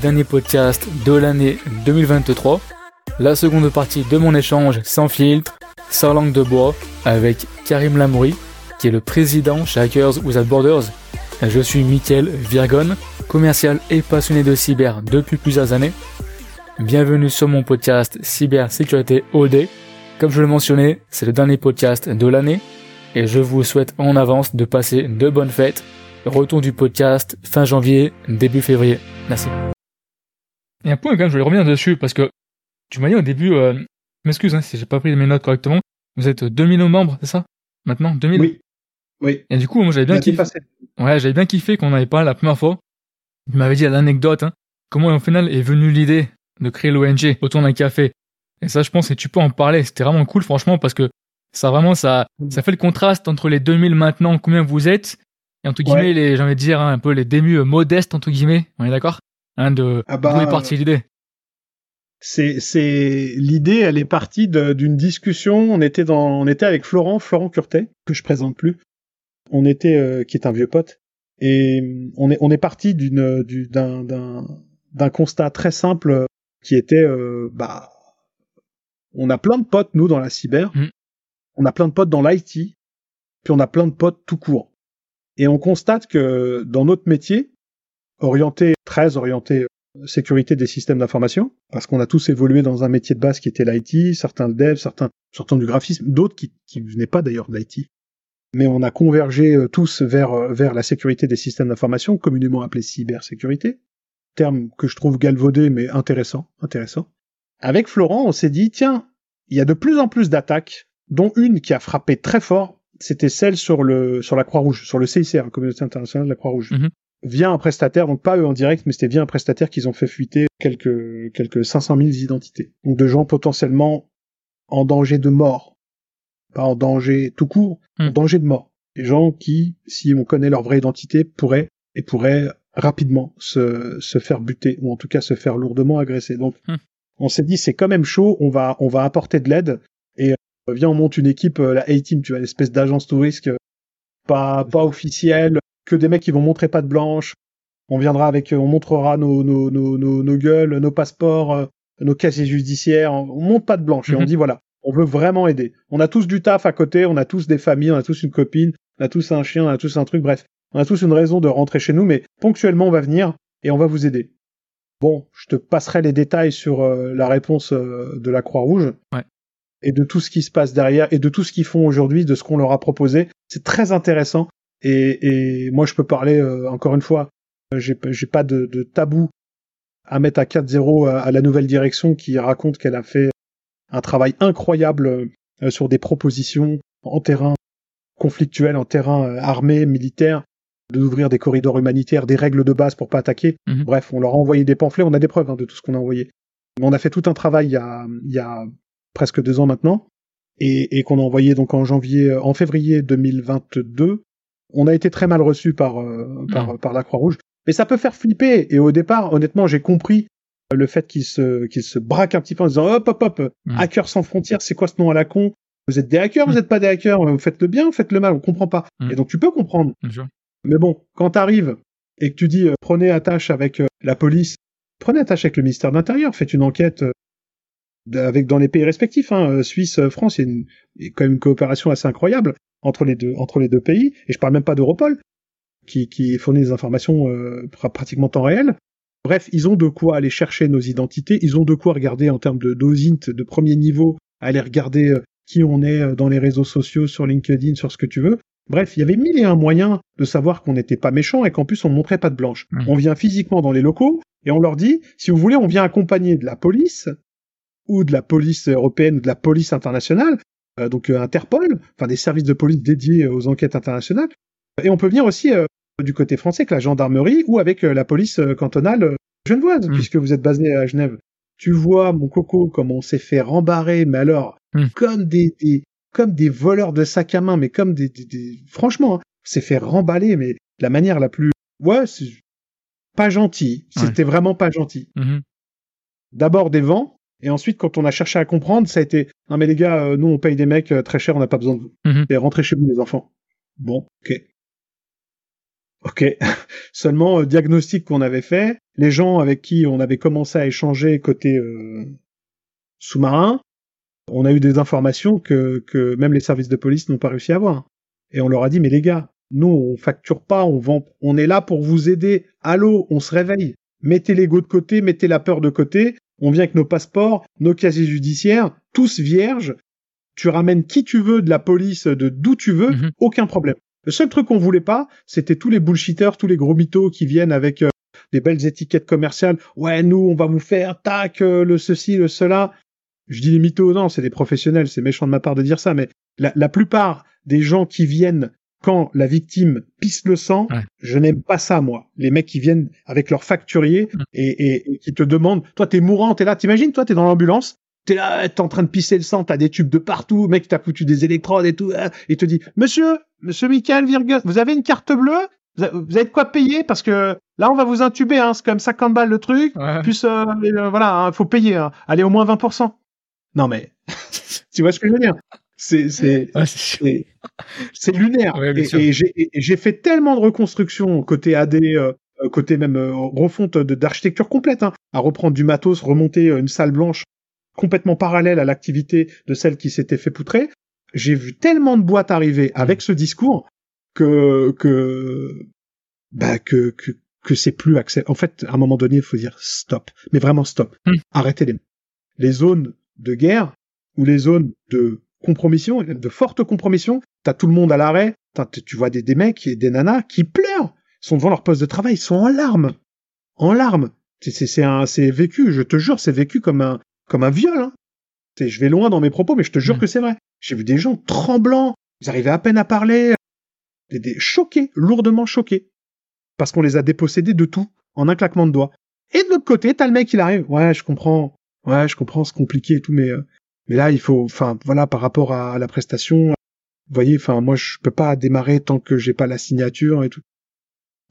dernier podcast de l'année 2023. La seconde partie de mon échange sans filtre, sans langue de bois, avec Karim Lamouri, qui est le président chez Hackers Without Borders. Je suis Mickaël Virgon, commercial et passionné de cyber depuis plusieurs années. Bienvenue sur mon podcast Cybersécurité OD. Comme je le mentionnais, c'est le dernier podcast de l'année et je vous souhaite en avance de passer de bonnes fêtes. Retour du podcast fin janvier, début février. Merci. Il y a un point quand même, je voulais revenir dessus parce que tu m'as dit au début, euh, je m'excuse hein, si j'ai pas pris mes notes correctement, vous êtes 2000 membres, c'est ça? Maintenant 2000 Oui. Oui. Et du coup, moi j'avais bien kiffé. Ouais, j'avais bien kiffé qu'on avait parlé la première fois. Il m'avait dit l'anecdote, hein, comment au final est venue l'idée de créer l'ONG autour d'un café? Et ça, je pense que tu peux en parler. C'était vraiment cool, franchement, parce que ça vraiment, ça, mm. ça fait le contraste entre les 2000 maintenant, combien vous êtes, et entre guillemets, les, j'ai envie de dire, hein, un peu les démus modestes, entre guillemets. On est d'accord? Hein, de, ah bah, est partie l'idée? C'est, c'est, l'idée, elle est partie d'une discussion. On était dans, on était avec Florent, Florent Curtet, que je présente plus. On était, euh, qui est un vieux pote. Et on est, on est parti d'une, d'un, d'un, d'un constat très simple qui était, euh, bah, on a plein de potes, nous, dans la cyber. Mm. On a plein de potes dans l'IT. Puis on a plein de potes tout court. Et on constate que dans notre métier, orienté, très orienté euh, sécurité des systèmes d'information, parce qu'on a tous évolué dans un métier de base qui était l'IT, certains le dev, certains sortant du graphisme, d'autres qui, qui venaient pas d'ailleurs de l'IT. Mais on a convergé euh, tous vers, euh, vers la sécurité des systèmes d'information, communément appelé cybersécurité. Terme que je trouve galvaudé, mais intéressant, intéressant. Avec Florent, on s'est dit, tiens, il y a de plus en plus d'attaques, dont une qui a frappé très fort, c'était celle sur le sur la Croix-Rouge, sur le CICR, la Communauté internationale de la Croix-Rouge. Mhm. Via un prestataire, donc pas eux en direct, mais c'était via un prestataire qu'ils ont fait fuiter quelques quelques 500 000 identités. Donc de gens potentiellement en danger de mort, pas en danger tout court, en mhm. danger de mort. Des gens qui, si on connaît leur vraie identité, pourraient et pourraient rapidement se, se faire buter ou en tout cas se faire lourdement agresser. Donc mhm on s'est dit c'est quand même chaud, on va on va apporter de l'aide et euh, viens on monte une équipe euh, la A-team, tu vois l'espèce d'agence touriste euh, pas pas officielle, que des mecs qui vont montrer pas de blanche. On viendra avec on montrera nos nos nos nos, gueules, nos passeports, nos casiers judiciaires, on, monte pas de blanche et on mhm. dit voilà, on veut vraiment aider. On a tous du taf à côté, on a tous des familles, on a tous une copine, on a tous un chien, on a tous un truc, bref. On a tous une raison de rentrer chez nous, mais ponctuellement on va venir et on va vous aider. Bon, je te passerai les détails sur euh, la réponse euh, de la Croix-Rouge. Et de tout ce qui se passe derrière et de tout ce qu'ils font aujourd'hui, de ce qu'on leur a proposé. C'est très intéressant. Et, et, moi, je peux parler, euh, encore une fois, j'ai, j'ai pas de, de, tabou à mettre à 4-0 à, la nouvelle direction qui raconte qu'elle a fait un travail incroyable sur des propositions en terrain conflictuel, en terrain armé, militaire, d'ouvrir des corridors humanitaires, des règles de base pour pas attaquer. Mhm. Bref, on leur a envoyé des pamphlets, on a des preuves hein, de tout ce qu'on a envoyé. Mais on a fait tout un travail il y a, il y a presque deux ans maintenant, et, et qu'on a envoyé donc en janvier, en février 2022. On a été très mal reçu par, euh, par, mhm. par la Croix-Rouge. Mais ça peut faire flipper. Et au départ, honnêtement, j'ai compris le fait qu'ils se, qu'ils se braquent un petit peu en disant hop, hop, hop, mhm. hackers sans frontières, c'est quoi ce nom à la con? Vous êtes des hackers, vous n'êtes pas des hackers, vous faites le bien, vous faites le mal, on comprend pas. Et donc tu peux comprendre. Mais bon, quand t'arrives et que tu dis euh, prenez attache avec euh, la police, prenez attache avec le ministère de l'Intérieur, faites une enquête euh, avec dans les pays respectifs, hein, Suisse, France, il y, a une, il y a quand même une coopération assez incroyable entre les deux entre les deux pays. Et je parle même pas d'Europol, qui, qui fournit des informations pratiquement temps réel. Bref, ils ont de quoi aller chercher nos identités, ils ont de quoi regarder en termes de dosint de premier niveau, aller regarder qui on est dans les réseaux sociaux, sur LinkedIn, sur ce que tu veux. Bref, il y avait mille et un moyens de savoir qu'on n'était pas méchant et qu'en plus on ne montrait pas de blanche. On vient physiquement dans les locaux et on leur dit, si vous voulez, on vient accompagner de la police ou de la police européenne ou de la police internationale, euh, donc euh, Interpol, enfin des services de police dédiés aux enquêtes internationales. Et on peut venir aussi euh, du côté français avec la gendarmerie ou avec la police cantonale genevoise, mm. puisque vous êtes basé à Genève. Tu vois, mon coco, comment on s'est fait rembarrer, mais alors, mm. comme des, comme des voleurs de sac à main, mais comme des, des, franchement, hein, c'est fait remballer, mais de la manière la plus, ouais, c'est pas gentil. C'était vraiment pas gentil. Mm-hmm. D'abord des vents, et ensuite quand on a cherché à comprendre, ça a été, non mais les gars, euh, nous on paye des mecs euh, très chers, on n'a pas besoin de vous. Mm-hmm. Et rentrez chez vous les enfants. Bon, ok. Ok. Seulement, diagnostic qu'on avait fait, les gens avec qui on avait commencé à échanger côté sous-marin, on a eu des informations que, que même les services de police n'ont pas réussi à avoir. Et on leur a dit, mais les gars, nous, on facture pas, on vend, on est là pour vous aider. Allô, on se réveille. Mettez l'ego de côté, mettez la peur de côté. On vient avec nos passeports, nos casiers judiciaires, tous vierges. Tu ramènes qui tu veux de la police, de d'où tu veux, mhm. aucun problème. Le seul truc qu'on voulait pas, c'était tous les bullshitters, tous les gros mythos qui viennent avec euh, des belles étiquettes commerciales. Ouais, nous, on va vous faire, tac, euh, le ceci, le cela. Je dis les mythos, non, c'est des professionnels, c'est méchant de ma part de dire ça, mais la, plupart des gens qui viennent quand la victime pisse le sang, je n'aime pas ça, moi. Les mecs qui viennent avec leur facturier et, qui te demandent, toi t'es mourant, t'es là, t'imagines, toi t'es dans l'ambulance, t'es là, t'es en train de pisser le sang, t'as des tubes de partout, mec t'as foutu des électrodes et tout, hein, et te dit, monsieur, monsieur Michael Virgus, vous avez une carte bleue? Vous avez de quoi payer? Parce que là on va vous intuber, hein, c'est quand même 50 balles le truc, plus euh, euh, voilà, il faut payer, hein. allez au moins 20%. Non mais, tu vois ce que je veux dire? C'est lunaire. et, j'ai fait tellement de reconstruction côté AD, euh, côté même euh, refonte d'architecture complète, hein, à reprendre du matos, remonter euh, une salle blanche complètement parallèle à l'activité de celle qui s'était fait poutrer. J'ai vu tellement de boîtes arriver avec ce discours que que bah que que, que c'est plus accès. En fait, à un moment donné, il faut dire stop, mais vraiment stop. Hmm. Arrêtez les les zones de guerre ou les zones de compromission, de forte compromission, t'as tout le monde à l'arrêt, tu vois des, des mecs et des nanas qui pleurent, sont devant leur poste de travail, ils sont en larmes, en larmes. C'est vécu, je te jure, c'est vécu comme un, comme un viol. Hein. Je vais loin dans mes propos, mais je te jure mmh. que c'est vrai. J'ai vu des gens tremblants, ils arrivaient à peine à parler, des, des choqués, lourdement choqués, parce qu'on les a dépossédés de tout en un claquement de doigts. Et de l'autre côté, t'as le mec, il arrive, ouais, je comprends, ouais, je comprends, c'est compliqué et tout, mais euh, mais là, il faut, enfin, voilà, par rapport à la prestation, vous voyez, enfin, moi, je peux pas démarrer tant que j'ai pas la signature et tout.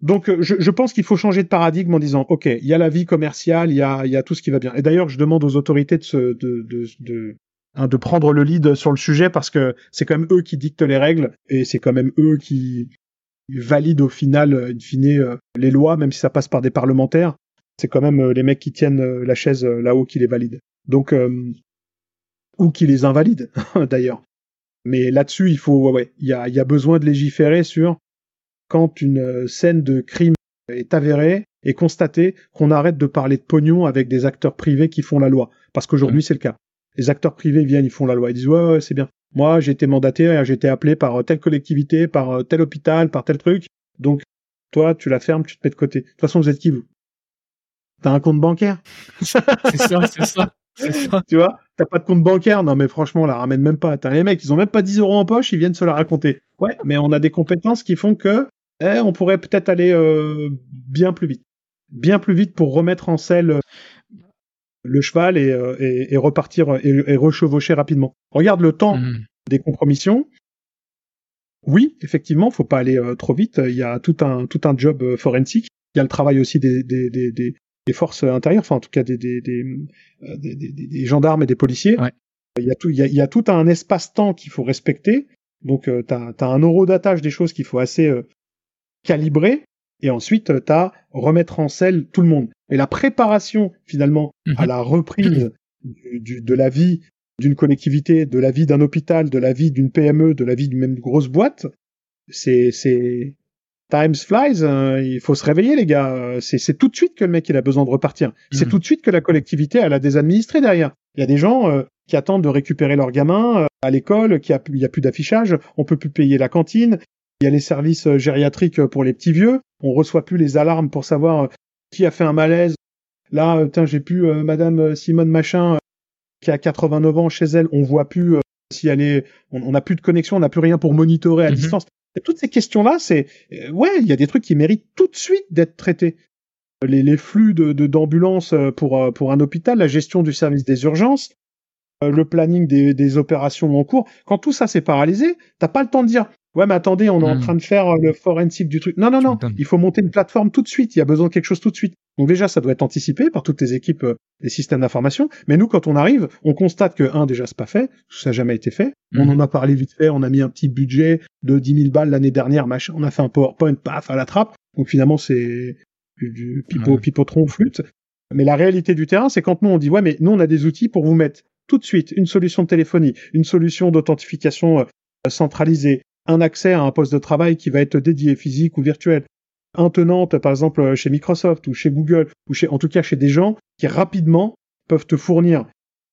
Donc, euh, je, pense qu'il faut changer de paradigme en disant, ok, il y a la vie commerciale, il y a, il y a tout ce qui va bien. Et d'ailleurs, je demande aux autorités de se, de, de, de, hein, de prendre le lead sur le sujet parce que c'est quand même eux qui dictent les règles et c'est quand même eux qui valident au final, in fine, euh, les lois, même si ça passe par des parlementaires. C'est quand même euh, les mecs qui tiennent la chaise là-haut qui les valident. Donc, ou qui les invalide d'ailleurs. Mais là-dessus, il faut, ouais, il y a, y a besoin de légiférer sur quand une euh, scène de crime est avérée et constatée, qu'on arrête de parler de pognon avec des acteurs privés qui font la loi. Parce qu'aujourd'hui, c'est le cas. Les acteurs privés viennent, ils font la loi. Ils disent, ouais, ouais c'est bien. Moi, j'ai été mandaté, j'ai été appelé par telle collectivité, par tel hôpital, par tel truc. Donc, toi, tu la fermes, tu te mets de côté. De toute façon, vous êtes qui, vous? T'as un compte bancaire? c'est ça, c'est ça. tu vois, t'as pas de compte bancaire, non mais franchement, on la ramène même pas. T'as les mecs, ils ont même pas 10 euros en poche, ils viennent se la raconter. Ouais, mais on a des compétences qui font que, eh, on pourrait peut-être aller euh, bien plus vite, bien plus vite pour remettre en selle euh, le cheval et, euh, et, et repartir et, et, rechevaucher rapidement. Regarde le temps mmh. des compromissions. Oui, effectivement, faut pas aller trop vite. Il y a tout un tout un job forensique. Il y a le travail aussi des, des, des, des, des forces intérieures, enfin en tout cas des, des, des, euh, des gendarmes et des policiers. Il, y a tout, il, y a, tout un espace-temps qu'il faut respecter. Donc euh, tu as, un euro d'attache des choses qu'il faut assez euh, calibrer. Et ensuite, tu as remettre en selle tout le monde. Et la préparation, finalement, à mhm. la reprise du, de la vie d'une collectivité, de la vie d'un hôpital, de la vie d'une PME, de la vie d'une même grosse boîte, c'est c'est Times flies, hein, il faut se réveiller les gars. C'est tout de suite que le mec il a besoin de repartir. C'est mhm. tout de suite que la collectivité elle a des administrés derrière. Il y a des gens euh, qui attendent de récupérer leurs gamins euh, à l'école, qui a, il y a plus d'affichage, on peut plus payer la cantine. Il y a les services euh, gériatriques pour les petits vieux. On reçoit plus les alarmes pour savoir qui a fait un malaise. Là, j'ai plus Madame Simone Machin qui a 89 ans chez elle. On voit plus si elle est. On n'a plus de connexion, on n'a plus rien pour monitorer à mhm. distance toutes ces questions-là, c'est euh, ouais, il y a des trucs qui méritent tout de suite d'être traités. Les, flux de d'ambulances euh, pour euh, pour un hôpital, la gestion du service des urgences, le planning des, des opérations en cours. Quand tout ça s'est paralysé, t'as pas le temps de dire Ouais, mais attendez, on est en hmm. train de faire le forensic du truc. Non, non, non. Il faut monter une plateforme tout de suite. Il y a besoin de quelque chose tout de suite. Donc déjà, ça doit être anticipé par toutes les équipes des systèmes d'information. Mais nous, quand on arrive, on constate que un, déjà, c'est pas fait. Ça n'a jamais été fait. On hmm. en a parlé vite fait. On a mis un petit budget de 10 000 balles l'année dernière, machin. On a fait un PowerPoint, paf, à la trappe. Donc finalement, c'est du, pipo, pipotron, flûte. Mais la réalité du terrain, c'est quand nous on dit ouais, mais nous on a des outils pour vous mettre tout de suite une solution de téléphonie, une solution d'authentification euh, centralisée, un accès à un poste de travail qui va être dédié, physique ou virtuel, intenante par exemple chez Microsoft ou chez Google ou chez en tout cas chez des gens qui rapidement peuvent te fournir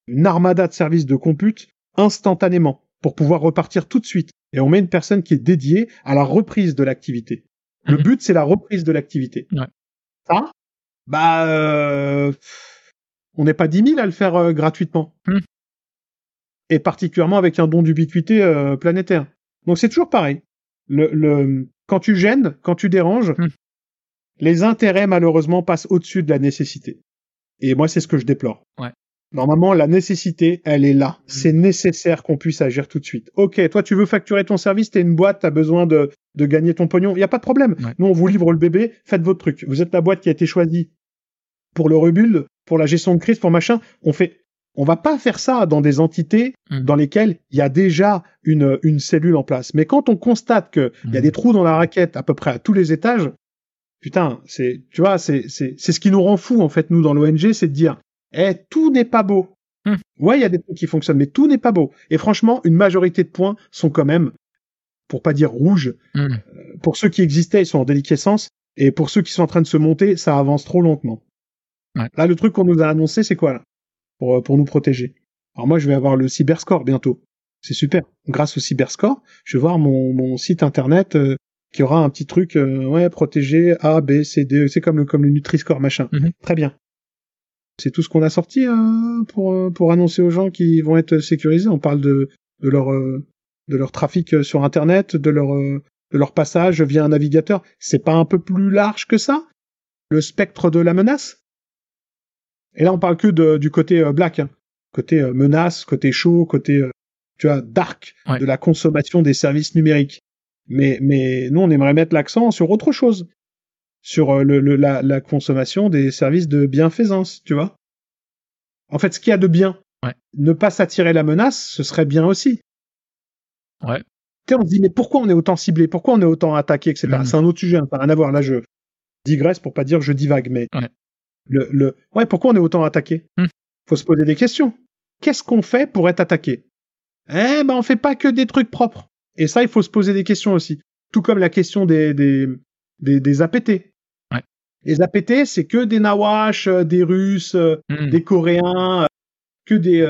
une armada de services de compute instantanément pour pouvoir repartir tout de suite. Et on met une personne qui est dédiée à la reprise de l'activité. Le mhm. but, c'est la reprise de l'activité. Ouais. Ça, bah, euh, on n'est pas 10 000 à le faire euh, gratuitement. Mhm. Et particulièrement avec un don d'ubiquité euh, planétaire. Donc c'est toujours pareil. Le, le, quand tu gênes, quand tu déranges, mhm. les intérêts malheureusement passent au-dessus de la nécessité. Et moi, c'est ce que je déplore. Ouais. Normalement, la nécessité, elle est là. C'est nécessaire qu'on puisse agir tout de suite. Ok, toi, tu veux facturer ton service, t'es une boîte, t'as besoin de, de gagner ton pognon. Il y a pas de problème. Nous, on vous livre le bébé, faites votre truc. Vous êtes la boîte qui a été choisie pour le rebuild, pour la gestion de crise, pour machin. On fait, on va pas faire ça dans des entités Mm. dans lesquelles il y a déjà une, une cellule en place. Mais quand on constate que il y a Mm. des trous dans la raquette à peu près à tous les étages, putain, c'est, tu vois, c'est, c'est, c'est ce qui nous rend fou, en fait, nous, dans l'ONG, c'est de dire, eh, tout n'est pas beau. Hmm. Ouais, il y a des trucs qui fonctionnent, mais tout n'est pas beau. Et franchement, une majorité de points sont quand même, pour pas dire rouges, Mm. pour ceux qui existaient, ils sont en déliquescence, et pour ceux qui sont en train de se monter, ça avance trop lentement. Ouais. Là, le truc qu'on nous a annoncé, c'est quoi, là? Pour, euh, pour nous protéger. Alors moi, je vais avoir le cyberscore bientôt. C'est super. Grâce au cyberscore, je vais voir mon, mon site internet euh, qui aura un petit truc, euh, ouais, protégé, A, B, C, D, c'est comme le, comme le Nutri-Score, machin. Mhm. Très bien. C'est tout ce qu'on a sorti euh, pour, pour annoncer aux gens qui vont être sécurisés. On parle de, de leur, euh, de leur trafic sur Internet, de leur, euh, de leur passage via un navigateur. C'est pas un peu plus large que ça? Le spectre de la menace? Et là, on parle que de, du côté euh, black, hein. côté euh, menace, côté chaud, côté euh, tu vois dark Ouais. de la consommation des services numériques. Mais, mais nous, on aimerait mettre l'accent sur autre chose, sur le, le- la, la consommation des services de bienfaisance, tu vois. En fait, ce qu'il y a de bien, Ouais. ne pas s'attirer la menace, ce serait bien aussi. Ouais. Tu sais, on se dit, mais pourquoi on est autant ciblé? Pourquoi on est autant attaqué, etc. C'est un autre sujet, hein, ça n'a rien à voir. Là, je digresse pour pas dire je divague, mais Ouais. Le, le, ouais, pourquoi on est autant attaqué Mhm. Faut se poser des questions. Qu'est-ce qu'on fait pour être attaqué Eh ben, on fait pas que des trucs propres. Et ça, il faut se poser des questions aussi. Tout comme la question des des des, des APT. Ouais. Les APT, c'est que des Nawash, euh, des Russes, euh, Mm. des Coréens, euh, que des.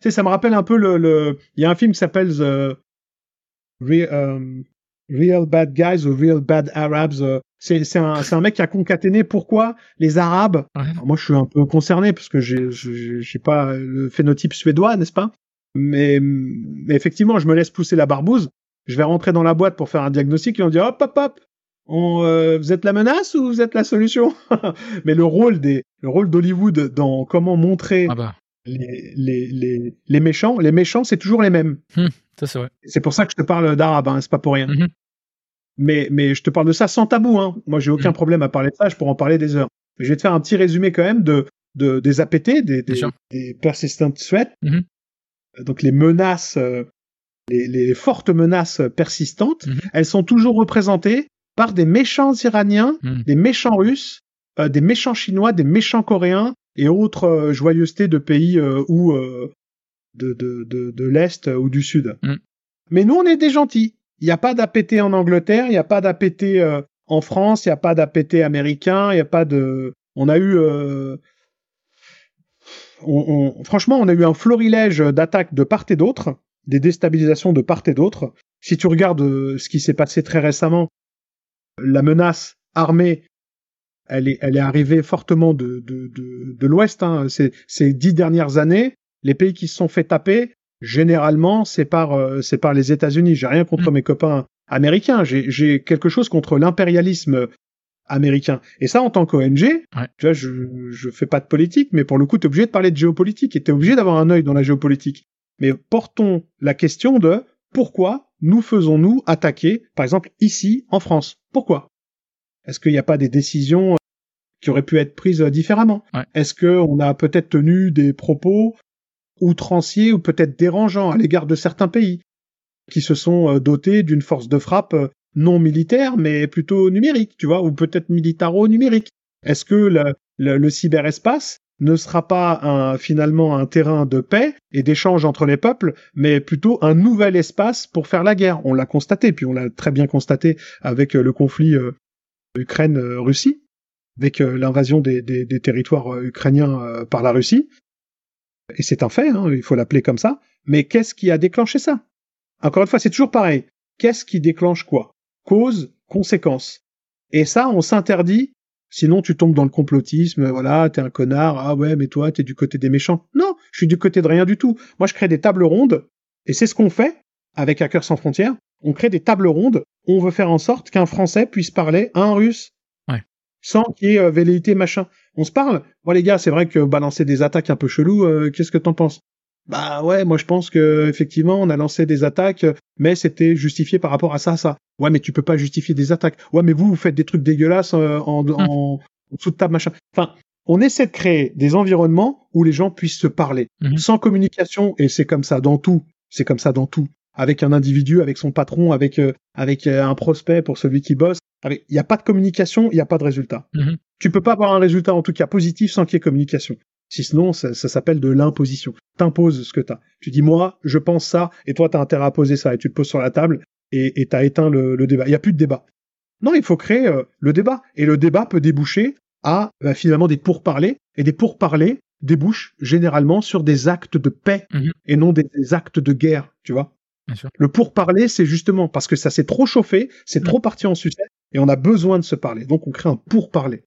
Tu sais, ça me rappelle un peu le. le... Il y a un film qui s'appelle The Re- euh, Real Bad Guys ou Real Bad Arabs. C'est un, un mec qui a concaténé pourquoi les Arabes. Ouais. Alors moi, je suis un peu concerné parce que j'ai pas le phénotype suédois, n'est-ce pas? Mais, mais effectivement, je me laisse pousser la barbouze. Je vais rentrer dans la boîte pour faire un diagnostic et on dit hop hop hop. On, euh, vous êtes la menace ou vous êtes la solution? Mais le rôle des, le rôle d'Hollywood dans comment montrer Ah bah, les, les, les, les méchants, les méchants, c'est toujours les mêmes. ça c'est vrai. C'est pour ça que je te parle d'arabe, hein, c'est pas pour rien. Mhm. Mais, mais je te parle de ça sans tabou. Hein. Moi, j'ai aucun Mhm. problème à parler de ça, je pourrais en parler des heures. Mais je vais te faire un petit résumé quand même de, de des APT, des, des, des persistent threats, Mhm. Euh, donc les menaces, euh, les, les fortes menaces persistantes. Mhm. Elles sont toujours représentées par des méchants Iraniens, Mm. des méchants Russes, euh, des méchants Chinois, des méchants Coréens et autres euh, joyeusetés de pays euh, ou de, de, de, de l'Est ou du Sud. Mm. Mais nous, on est des gentils. Il n'y a pas d'APT en Angleterre, il n'y a pas d'APT euh, en France, il n'y a pas d'APT américain, il n'y a pas de... On a eu... euh, Franchement, on a eu un florilège d'attaques de part et d'autre, des déstabilisations de part et d'autre. Si tu regardes euh, ce qui s'est passé très récemment, la menace armée, elle est, arrivée fortement de, l'Ouest. Hein. Ces dix dernières années, les pays qui se sont fait taper, généralement, c'est par, euh, c'est par les États-Unis. J'ai rien contre Mm. mes copains américains. J'ai, quelque chose contre l'impérialisme américain. Et ça, en tant qu'ONG, Ouais. tu vois, je, je fais pas de politique, mais pour le coup, tu es obligé de parler de géopolitique et tu es obligé d'avoir un œil dans la géopolitique. Mais portons la question de pourquoi nous faisons-nous attaquer, par exemple, ici, en France? Pourquoi? Est-ce qu'il n'y a pas des décisions qui auraient pu être prises différemment? Ouais. Est-ce qu'on a peut-être tenu des propos outranciers ou peut-être dérangeants à l'égard de certains pays qui se sont euh, dotés d'une force de frappe euh, non militaire, mais plutôt numérique, tu vois, ou peut-être militaro-numérique. Est-ce que le, cyberespace ne sera pas finalement un terrain de paix et d'échange entre les peuples, mais plutôt un nouvel espace pour faire la guerre? On l'a constaté, puis on l'a très bien constaté avec le conflit euh, Ukraine-Russie, avec euh, l'invasion des, territoires euh, ukrainiens par la Russie. Et c'est un fait, hein, il faut l'appeler comme ça. Mais qu'est-ce qui a déclenché ça? Encore une fois, c'est toujours pareil. Qu'est-ce qui déclenche quoi? Cause, conséquence. Et ça, on s'interdit. Sinon, tu tombes dans le complotisme. Voilà, t'es un connard. Ah ouais, mais toi, t'es du côté des méchants. Non, je suis du côté de rien du tout. Moi, je crée des tables rondes. Et c'est ce qu'on fait avec Hackers sans frontières. On crée des tables rondes. On veut faire en sorte qu'un Français puisse parler à un Russe. Ouais. Sans qu'il y ait euh, velléité machin. On se parle. Bon les gars, c'est vrai que balancer des attaques un peu chelou. Euh, qu'est-ce que t'en penses? Bah ouais, moi je pense que effectivement on a lancé des attaques, mais c'était justifié par rapport à ça, ça. Ouais, mais tu peux pas justifier des attaques. Ouais, mais vous vous faites des trucs dégueulasses euh, en, en, en de table machin. Enfin, on essaie de créer des environnements où les gens puissent se parler Mhm. sans communication et c'est comme ça dans tout. C'est comme ça dans tout. Avec un individu, avec son patron, avec euh, avec euh, un prospect pour celui qui bosse. Il n'y a pas de communication, il n'y a pas de résultat. Mhm. Tu peux pas avoir un résultat en tout cas positif sans qu'il y ait communication. Si sinon, ça, ça s'appelle de l'imposition. T'imposes ce que t'as. Tu dis moi, je pense ça, et toi t'as intérêt à poser ça, et tu te poses sur la table, et t'as éteint le, le débat. Il y a plus de débat. Non, il faut créer euh, le débat, et le débat peut déboucher à bah, finalement des pourparlers, et des pourparlers débouchent généralement sur des actes de paix Mhm. et non des, des actes de guerre, tu vois. Le pourparler, c'est justement parce que ça s'est trop chauffé, c'est Mhm. trop parti en sucette, et on a besoin de se parler. Donc on crée un pourparler.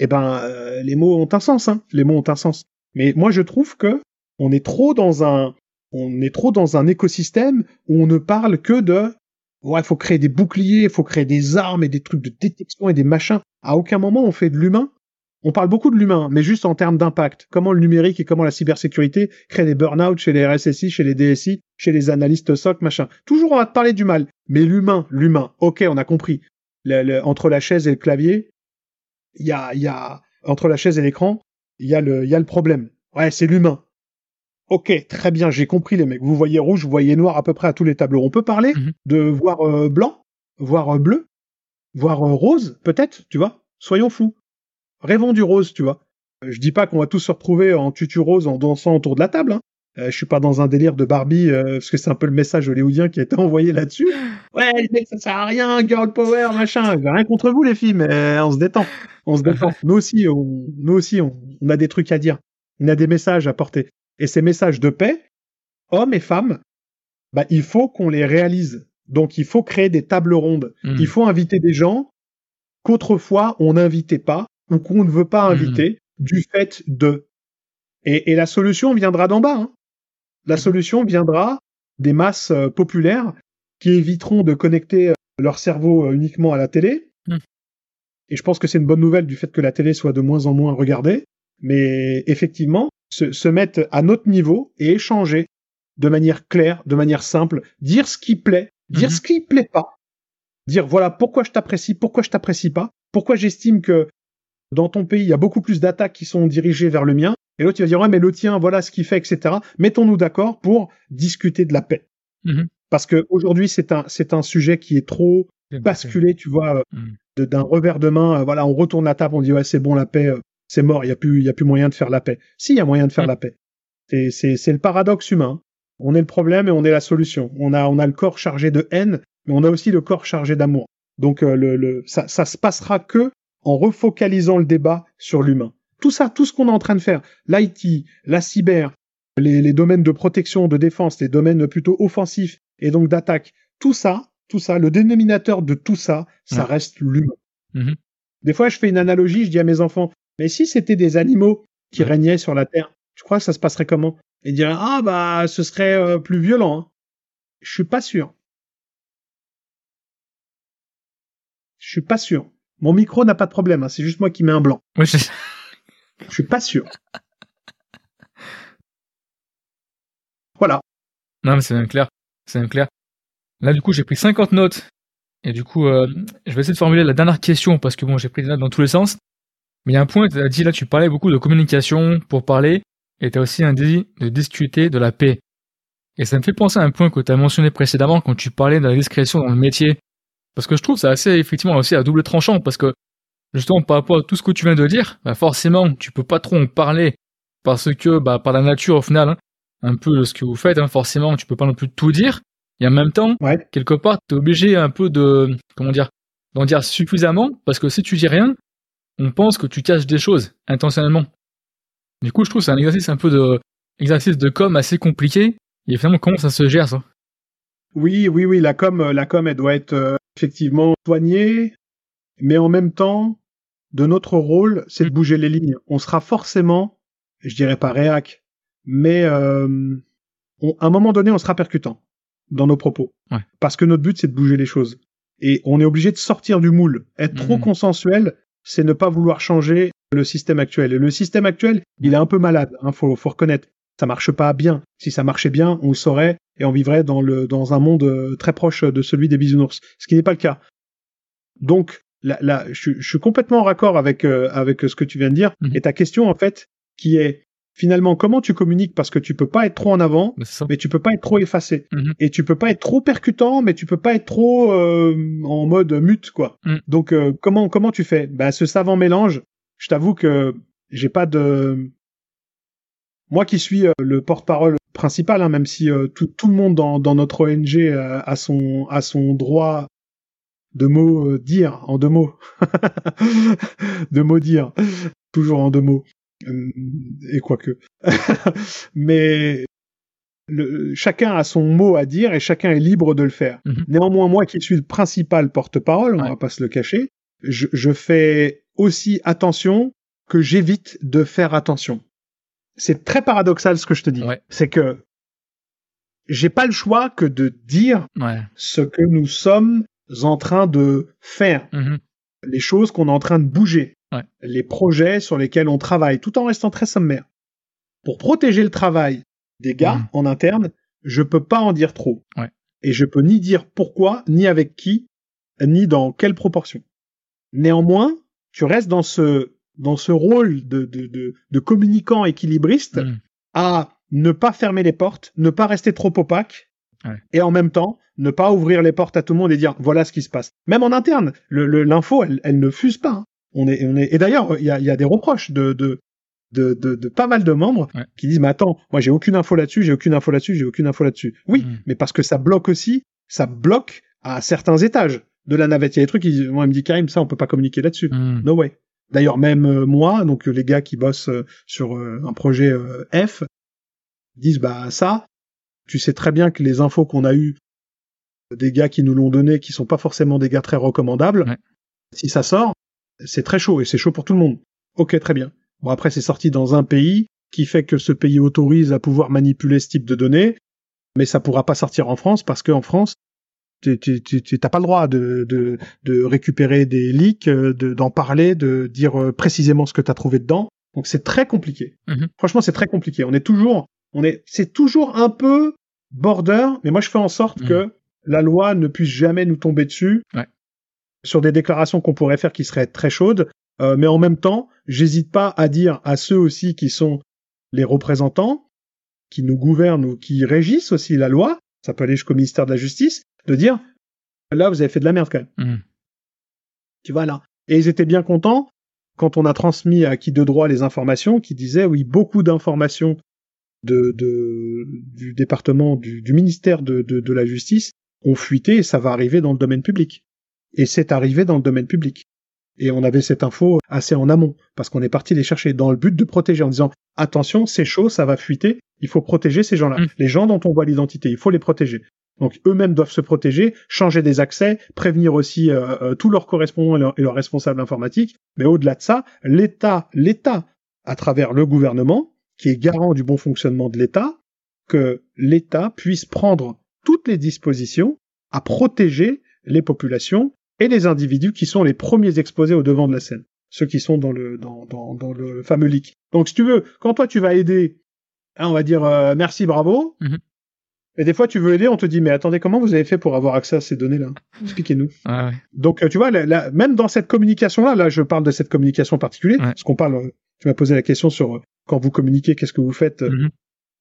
Eh ben, euh, les mots ont un sens, hein. Les mots ont un sens. Mais moi, je trouve que on est trop dans un, on est trop dans un écosystème où on ne parle que de, ouais, faut créer des boucliers, il faut créer des armes et des trucs de détection et des machins. À aucun moment on fait de l'humain. On parle beaucoup de l'humain, mais juste en termes d'impact. Comment le numérique et comment la cybersécurité créent des burn-out chez les RSSI, chez les DSI, chez les analystes SOC, machin. Toujours on va te parler du mal. Mais l'humain, l'humain, ok, on a compris. Le- le- entre la chaise et le clavier, il y a, il y a, entre la chaise et l'écran, il y a le, il y a le problème. Ouais, c'est l'humain. Ok, très bien, j'ai compris les mecs. Vous voyez rouge, vous voyez noir à peu près à tous les tableaux. On peut parler Mhm. de voir euh, blanc, voir euh, bleu, voir euh, rose, peut-être, tu vois. Soyons fous. Rêvons du rose, tu vois. Euh, Je dis pas qu'on va tous se retrouver en tutu rose en dansant autour de la table. Hein. Euh, je suis pas dans un délire de Barbie, euh, parce que c'est un peu le message hollywoodien qui a été envoyé là-dessus. Ouais, les mecs, ça sert à rien, girl power, machin. Rien contre vous, les filles, mais on se détend. On se détend. Nous aussi, on, nous aussi, on, on a des trucs à dire. On a des messages à porter. Et ces messages de paix, hommes et femmes, bah, il faut qu'on les réalise. Donc, il faut créer des tables rondes. Mhm. Il faut inviter des gens qu'autrefois on n'invitait pas ou qu'on ne veut pas inviter du fait de. Et, et la solution viendra d'en bas. hein. La solution viendra des masses euh, populaires qui éviteront de connecter euh, leur cerveau euh, uniquement à la télé. Mhm. Et je pense que c'est une bonne nouvelle du fait que la télé soit de moins en moins regardée. Mais effectivement, se, se mettre à notre niveau et échanger de manière claire, de manière simple, dire ce qui plaît, dire Mhm. ce qui plaît pas, dire voilà pourquoi je t'apprécie, pourquoi je t'apprécie pas, pourquoi j'estime que dans ton pays il y a beaucoup plus d'attaques qui sont dirigées vers le mien, et l'autre il va dire ouais mais le tien voilà ce qu'il fait etc. Mettons-nous d'accord pour discuter de la paix, Mhm. parce que aujourd'hui c'est un c'est un sujet qui est trop basculé, tu vois, euh, de- d'un revers de main. euh, voilà, on retourne la table, on dit ouais c'est bon la paix, euh, c'est mort, il y a plus il y a plus moyen de faire la paix. Si il y a moyen de faire Mhm. la paix. C'est c'est c'est le paradoxe humain. On est le problème et on est la solution. On a on a le corps chargé de haine, mais on a aussi le corps chargé d'amour. Donc euh, le, le ça ça se passera que en refocalisant le débat sur l'humain. Tout ça, tout ce qu'on est en train de faire, l'IT, la cyber, les, les domaines de protection, de défense, les domaines plutôt offensifs et donc d'attaque, tout ça, tout ça, le dénominateur de tout ça, ça Ouais. reste l'humain. Mhm. Des fois, je fais une analogie, je dis à mes enfants, mais si c'était des animaux qui Ouais. régnaient sur la Terre, tu crois que ça se passerait comment? Ils diraient, ah bah, ce serait euh, plus violent. hein. Je suis pas sûr. Je suis pas sûr. Mon micro n'a pas de problème, hein, c'est juste moi qui mets un blanc. Je- Je suis pas sûr. Voilà. Non, mais c'est bien clair. C'est bien clair. Là, du coup, j'ai pris 50 notes. Et du coup, euh, je vais essayer de formuler la dernière question parce que bon, j'ai pris des notes dans tous les sens. Mais il y a un point, tu as dit là, tu parlais beaucoup de communication pour parler. Et tu as aussi un désir de discuter de la paix. Et ça me fait penser à un point que tu as mentionné précédemment quand tu parlais de la discrétion dans le métier. Parce que je trouve c'est assez effectivement aussi à double tranchant parce que justement par rapport à tout ce que tu viens de dire, bah forcément tu peux pas trop en parler parce que bah par la nature au final, hein, un peu ce que vous faites, hein, forcément tu peux pas non plus tout dire. Et en même temps, quelque part, tu es obligé un peu de comment dire d'en dire suffisamment parce que si tu dis rien, on pense que tu caches des choses intentionnellement. Du coup, je trouve c'est un exercice un peu de exercice de com assez compliqué. Et finalement, comment ça se gère ça? Oui, oui, oui, la com, la com, elle doit être euh, effectivement soignée, mais en même temps, de notre rôle, c'est de mm. bouger les lignes. On sera forcément, je dirais pas réac, mais euh, à un moment donné, on sera percutant dans nos propos, parce que notre but, c'est de bouger les choses. Et on est obligé de sortir du moule. Être trop mm. consensuel, c'est ne pas vouloir changer le système actuel. Et le système actuel, il est un peu malade, hein, faut, faut reconnaître. Ça marche pas bien. Si ça marchait bien, on le saurait et on vivrait dans le dans un monde euh, très proche de celui des bisounours, ce qui n'est pas le cas. Donc là, là je, suis complètement en raccord avec euh, avec ce que tu viens de dire. Mhm. Et ta question en fait, qui est finalement comment tu communiques parce que tu peux pas être trop en avant, mais tu peux pas être trop effacé mhm. et tu peux pas être trop percutant, mais tu peux pas être trop euh, en mode mute quoi. Mhm. Donc comment comment tu fais? Bah ce savant mélange, je t'avoue que j'ai pas de moi qui suis euh, le porte-parole principal, hein, même si euh, tout, tout, le monde dans, dans notre ONG euh, a son a son droit de mots dire en deux mots, de mots dire, toujours en deux mots, et quoique. Mais le, chacun a son mot à dire et chacun est libre de le faire. Mhm. Néanmoins, moi qui suis le principal porte-parole, on va pas se le cacher, je, je fais aussi attention que j'évite de faire attention. C'est très paradoxal ce que je te dis. C'est que j'ai pas le choix que de dire ce que nous sommes en train de faire, mm-hmm. les choses qu'on est en train de bouger, les projets sur lesquels on travaille, tout en restant très sommaire. Pour protéger le travail des gars mm. en interne, je peux pas en dire trop. Et je peux ni dire pourquoi, ni avec qui, ni dans quelle proportion. Néanmoins, tu restes dans ce dans ce rôle de, de, de, de communicant équilibriste mm. à ne pas fermer les portes, ne pas rester trop opaque, et en même temps ne pas ouvrir les portes à tout le monde et dire voilà ce qui se passe. Même en interne, l'info elle, elle, ne fuse pas. Hein. On est, on est, et d'ailleurs il y a, y a, des reproches de, de de, de, de, pas mal de membres qui disent mais attends moi j'ai aucune info là-dessus j'ai aucune info là-dessus j'ai aucune info là-dessus oui mm. mais parce que ça bloque aussi ça bloque à certains étages de la navette. Il y a des trucs, ils, moi, il me dit Karim, ça, on peut pas communiquer là-dessus. Hmm. No way. D'ailleurs, même euh, moi, donc les gars qui bossent euh, sur euh, un projet F, disent bah ça, tu sais très bien que les infos qu'on a eues des gars qui nous l'ont donné, qui sont pas forcément des gars très recommandables, si ça sort, c'est très chaud et c'est chaud pour tout le monde. Ok, très bien. Bon après, c'est sorti dans un pays qui fait que ce pays autorise à pouvoir manipuler ce type de données, mais ça pourra pas sortir en France parce qu'en France, tu t'as pas le droit de, de, de récupérer des leaks, euh, d'en parler, de dire euh, précisément ce que tu as trouvé dedans. Donc c'est très compliqué. Mm-hmm. Franchement, c'est très compliqué. On est toujours, on est, c'est toujours un peu border, mais moi je fais en sorte mm. que la loi ne puisse jamais nous tomber dessus ouais. sur des déclarations qu'on pourrait faire qui seraient très chaudes. Euh, mais en même temps, j'hésite pas à dire à ceux aussi qui sont les représentants, qui nous gouvernent ou qui régissent aussi la loi, ça peut aller jusqu'au ministère de la Justice, de dire là vous avez fait de la merde quand même. Mmh. Tu vois là. Et ils étaient bien contents quand on a transmis à qui de droit les informations qui disaient oui beaucoup d'informations de, de, du département du, du ministère de, de, de, la justice ont fuité et ça va arriver dans le domaine public. Et c'est arrivé dans le domaine public. Et on avait cette info assez en amont parce qu'on est parti les chercher dans le but de protéger en disant attention c'est chaud ça va fuiter il faut protéger ces gens-là. Mmh. Les gens dont on voit l'identité, il faut les protéger. Donc eux-mêmes doivent se protéger, changer des accès, prévenir aussi euh, euh, tous leurs correspondants et leurs, responsables informatiques. Mais au-delà de ça, l'État, l'État, à travers le gouvernement, qui est garant du bon fonctionnement de l'État, que l'État puisse prendre toutes les dispositions à protéger les populations et les individus qui sont les premiers exposés au devant de la scène, ceux qui sont dans le dans, dans, dans le fameux leak. Donc si tu veux, quand toi tu vas aider, hein, on va dire euh, merci, bravo, mhm. Et des fois, tu veux aider, on te dit, mais attendez, comment vous avez fait pour avoir accès à ces données-là? Expliquez-nous. Ouais, Donc, euh, tu vois, même dans cette communication-là, là, je parle de cette communication particulière, parce qu'on parle, euh, tu m'as posé la question sur euh, quand vous communiquez, qu'est-ce que vous faites mm-hmm.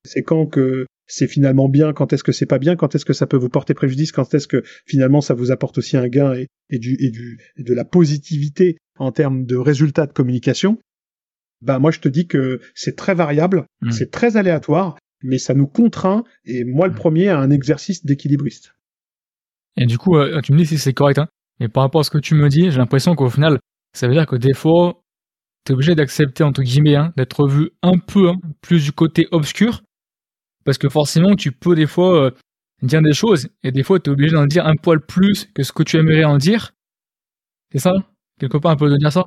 C'est quand que c'est finalement bien, quand est-ce que c'est pas bien, quand est-ce que ça peut vous porter préjudice, quand est-ce que finalement ça vous apporte aussi un gain et, et du et du et de la positivité en termes de résultats de communication. Bah moi je te dis que c'est très variable, Mm. c'est très aléatoire, mais ça nous contraint et moi le Mm. premier à un exercice d'équilibriste. Et du coup, euh, tu me dis si c'est correct, hein. Mais par rapport à ce que tu me dis, j'ai l'impression qu'au final, ça veut dire que des fois, t'es obligé d'accepter, entre guillemets, hein, d'être vu un peu hein, plus du côté obscur. Parce que forcément, tu peux des fois euh, dire des choses, et des fois, t'es obligé d'en dire un poil plus que ce que tu aimerais en dire. C'est ça? Quelque part, un peu de dire ça?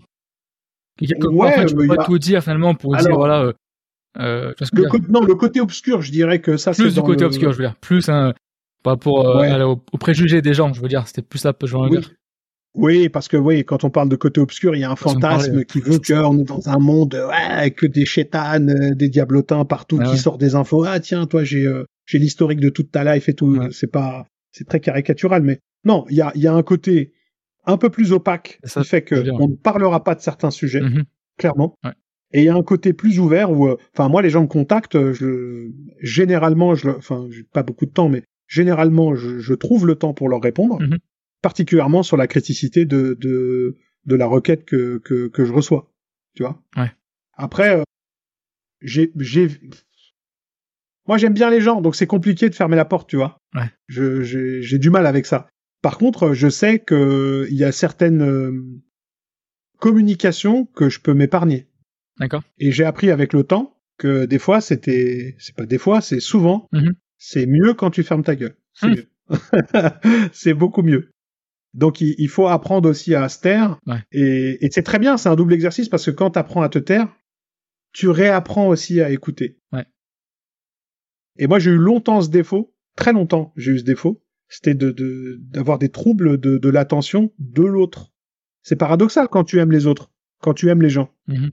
Que quelque part, Ouais, en fait, tu peux pas a- tout dire finalement pour dire, voilà... Euh, euh, tu Le côté, non, le côté obscur, je dirais que ça c'est plus du dans côté le- obscur, je veux dire. Plus hein, par rapport euh, Ouais. aux préjugés des gens, je veux dire. C'était plus ça, je veux Oui. dire. Oui, parce que oui, quand on parle de côté obscur, il y a un fantasme qui veut qu'on est dans un monde euh, ouais, avec que des chétanes, euh, des diablotins partout Ah qui sortent des infos. Ah tiens, toi j'ai euh, j'ai l'historique de toute ta life et tout. Ouais. C'est pas c'est très caricatural, mais non, il y a il y a un côté un peu plus opaque ça, qui fait que on ne parlera pas de certains sujets Mhm. clairement. Et il y a un côté plus ouvert où, euh, enfin moi les gens me contactent, je généralement, je, enfin j'ai pas beaucoup de temps, mais généralement je, je trouve le temps pour leur répondre, Mhm. Particulièrement sur la criticité de de, de la requête que, que que je reçois, tu vois. Ouais. Après, euh, j'ai j'ai moi j'aime bien les gens, donc c'est compliqué de fermer la porte, tu vois. Ouais. Je j'ai j'ai du mal avec ça. Par contre, je sais que il y a certaines euh, communications que je peux m'épargner. D'accord. Et j'ai appris avec le temps que des fois, c'était, c'est pas des fois, c'est souvent, Mhm. c'est mieux quand tu fermes ta gueule. C'est Mhm. mieux. c'est beaucoup mieux. Donc, il, il faut apprendre aussi à se taire. Ouais. Et, et c'est très bien, c'est un double exercice parce que quand tu apprends à te taire, tu réapprends aussi à écouter. Ouais. Et moi, j'ai eu longtemps ce défaut, très longtemps, j'ai eu ce défaut. C'était de, de, d'avoir des troubles de, de l'attention de l'autre. C'est paradoxal quand tu aimes les autres, quand tu aimes les gens Mhm.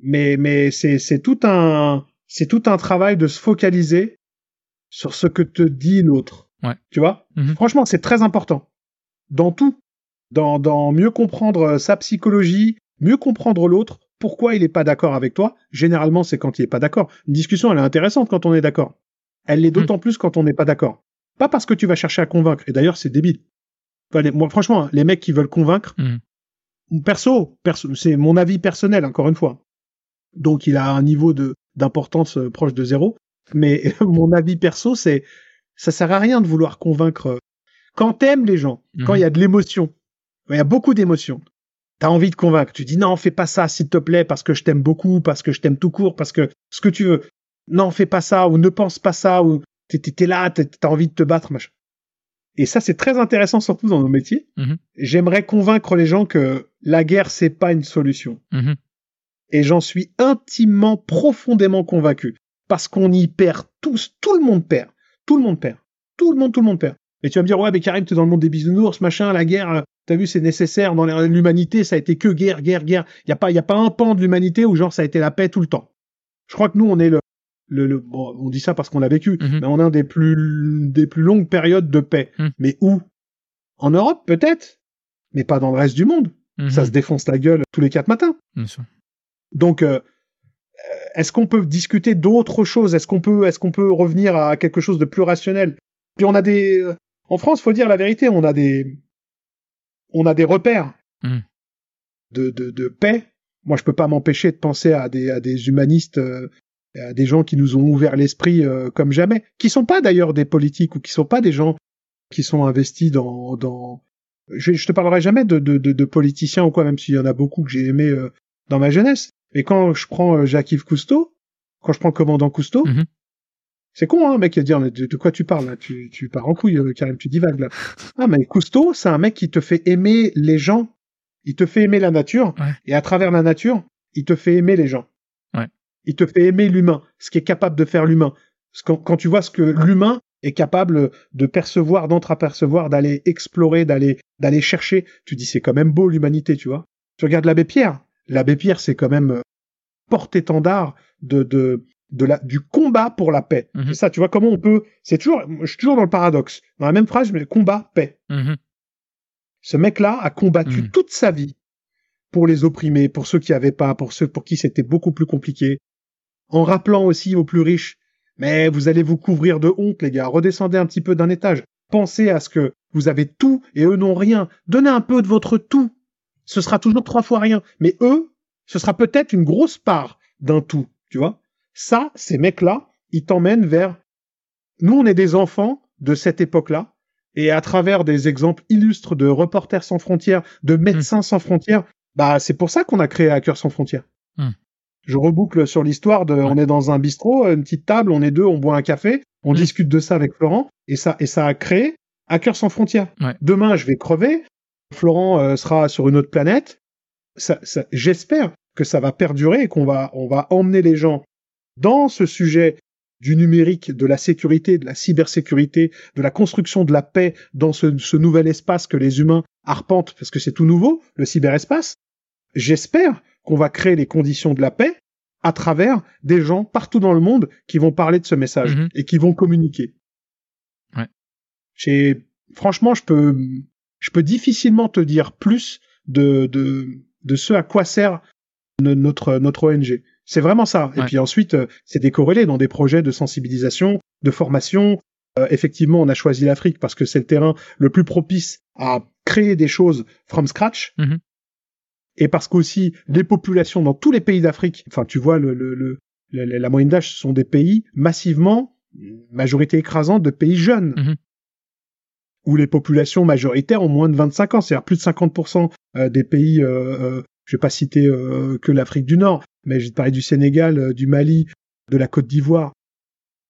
mais mais c'est c'est tout un c'est tout un travail de se focaliser sur ce que te dit l'autre. Ouais. Tu vois? Mhm. Franchement, c'est très important dans tout, dans dans mieux comprendre euh, sa psychologie, mieux comprendre l'autre, pourquoi il est pas d'accord avec toi. Généralement, c'est quand il est pas d'accord. Une discussion, elle est intéressante quand on est d'accord. Elle l'est d'autant plus quand on n'est pas d'accord. Pas parce que tu vas chercher à convaincre. Et d'ailleurs, c'est débile. Enfin, les- moi, franchement, hein, les mecs qui veulent convaincre, Mhm. perso, perso c'est mon avis personnel, encore une fois. Donc, il a un niveau de d'importance euh, proche de zéro. Mais mon avis perso, c'est ça sert à rien de vouloir convaincre. Quand t'aimes les gens, quand il y a de l'émotion, il y a beaucoup d'émotions. T'as envie de convaincre. Tu dis non, fais pas ça, s'il te plaît, parce que je t'aime beaucoup, parce que je t'aime tout court, parce que ce que tu veux. Non, fais pas ça, ou ne pense pas ça, ou t'es là, t'as envie de te battre, machin. Et ça, c'est très intéressant, surtout dans nos métiers. Mhm. J'aimerais convaincre les gens que la guerre, c'est pas une solution. Mhm. Et j'en suis intimement, profondément convaincu. Parce qu'on y perd tous, tout le monde perd. Tout le monde perd. Tout le monde, tout le monde perd. Et tu vas me dire, ouais, mais Karim, t'es dans le monde des bisounours, machin, la guerre, euh, t'as vu, c'est nécessaire. Dans l'humanité, ça a été que guerre, guerre, guerre. Y a pas, y a pas un pan de l'humanité où genre ça a été la paix tout le temps. Je crois que nous, on est le, le, le- bon, on dit ça parce qu'on l'a vécu, Mhm. mais on a un des plus, des plus longues périodes de paix. Mhm. Mais où? En Europe, peut-être. Mais pas dans le reste du monde. Mhm. Ça se défonce la gueule tous les quatre matins. Bien sûr. Donc, euh, est-ce qu'on peut discuter d'autres choses? Est-ce qu'on peut, est-ce qu'on peut revenir à quelque chose de plus rationnel? Puis on a des, euh, en France, faut dire la vérité, on a des, on a des repères Mm. de, de, de paix. Moi, je peux pas m'empêcher de penser à des, à des humanistes, euh, à des gens qui nous ont ouvert l'esprit euh, comme jamais, qui sont pas d'ailleurs des politiques ou qui sont pas des gens qui sont investis dans, dans. Je, je te parlerai jamais de, de, de, de politiciens ou quoi, même s'il y en a beaucoup que j'ai aimé euh, dans ma jeunesse. Mais quand je prends euh, Jacques-Yves Cousteau, quand je prends commandant Cousteau, Mhm. C'est con, hein, mec, à dire, mais de, de quoi tu parles, là? Tu, tu pars en couille, euh, Karim, tu divagues, là. Ah, mais Cousteau, c'est un mec qui te fait aimer les gens. Il te fait aimer la nature. Ouais. Et à travers la nature, il te fait aimer les gens. Ouais. Il te fait aimer l'humain, ce qui est capable de faire l'humain. Quand tu vois ce que l'humain est capable de percevoir, d'entreapercevoir, d'aller explorer, d'aller, d'aller chercher, tu dis, c'est quand même beau, l'humanité, tu vois. Tu regardes l'abbé Pierre. L'abbé Pierre, c'est quand même euh, porte-étendard de, de, de la, du combat pour la paix. Mhm. C'est ça, tu vois, comment on peut, c'est toujours, je suis toujours dans le paradoxe. Dans la même phrase, mais combat, paix. Mhm. Ce mec-là a combattu Mhm. toute sa vie pour les opprimés, pour ceux qui avaient pas, pour ceux pour qui c'était beaucoup plus compliqué, en rappelant aussi aux plus riches, Mais vous allez vous couvrir de honte, les gars. Redescendez un petit peu d'un étage. Pensez à ce que vous avez tout et eux n'ont rien. Donnez un peu de votre tout. Ce sera toujours trois fois rien. Mais eux, ce sera peut-être une grosse part d'un tout, tu vois. Ça, ces mecs-là, ils t'emmènent vers... Nous, on est des enfants de cette époque-là. Et à travers des exemples illustres de reporters sans frontières, de médecins sans frontières, bah, c'est pour ça qu'on a créé Hackers sans frontières. Hmm. Je reboucle sur l'histoire de, on est dans un bistrot, une petite table, on est deux, on boit un café, on Hmm. discute de ça avec Florent, et ça, et ça a créé Hackers sans frontières. Ouais. Demain, je vais crever, Florent euh, sera sur une autre planète. Ça, ça, j'espère que ça va perdurer et qu'on va, on va emmener les gens dans ce sujet du numérique, de la sécurité, de la cybersécurité, de la construction de la paix dans ce, ce nouvel espace que les humains arpentent, parce que c'est tout nouveau, le cyberespace. J'espère qu'on va créer les conditions de la paix à travers des gens partout dans le monde qui vont parler de ce message Mhm. et qui vont communiquer. Ouais. Franchement, je peux, je peux difficilement te dire plus de, de, de ce à quoi sert no- notre, notre ONG. C'est vraiment ça. Et puis ensuite, euh, c'est décorrélé dans des projets de sensibilisation, de formation. Euh, effectivement, on a choisi l'Afrique parce que c'est le terrain le plus propice à créer des choses from scratch. Mhm. Et parce qu'aussi, les populations dans tous les pays d'Afrique, enfin, tu vois, le, le, le- la, la moyenne d'âge, ce sont des pays massivement, majorité écrasante de pays jeunes. Mhm. Où les populations majoritaires ont moins de 25 ans. C'est-à-dire plus de 50% euh, des pays, euh, je vais pas citer euh, que l'Afrique du Nord, mais je vais te parler du Sénégal, euh, du Mali, de la Côte d'Ivoire,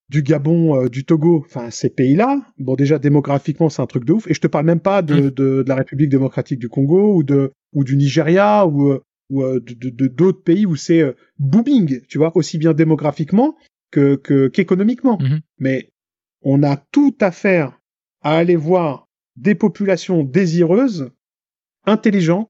du Gabon, euh, du Togo, enfin ces pays-là, bon déjà démographiquement c'est un truc de ouf, et je te parle même pas de, Mm. de, de la République démocratique du Congo ou de ou du Nigeria ou euh, ou de d'autres pays où c'est booming, tu vois, aussi bien démographiquement que que qu'économiquement. Mhm. Mais on a tout à faire à aller voir des populations désireuses, intelligentes,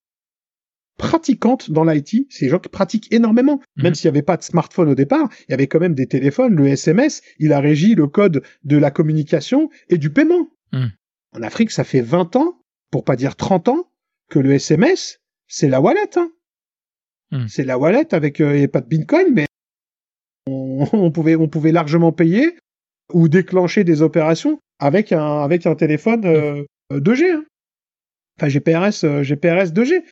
pratiquantes dans l'IT. C'est des gens qui pratiquent énormément. Mhm. Même s'il n'y avait pas de smartphone au départ, il y avait quand même des téléphones. Le SMS, il a régi le code de la communication et du paiement. Mhm. En Afrique, ça fait 20 ans, pour pas dire 30 ans, que le SMS, c'est la wallet. Hein. Mhm. C'est la wallet avec, euh, il n'y a pas de Bitcoin, mais on, on pouvait, on pouvait largement payer ou déclencher des opérations avec un, avec un téléphone euh, 2G. Hein. Enfin, GPRS, euh, GPRS 2G.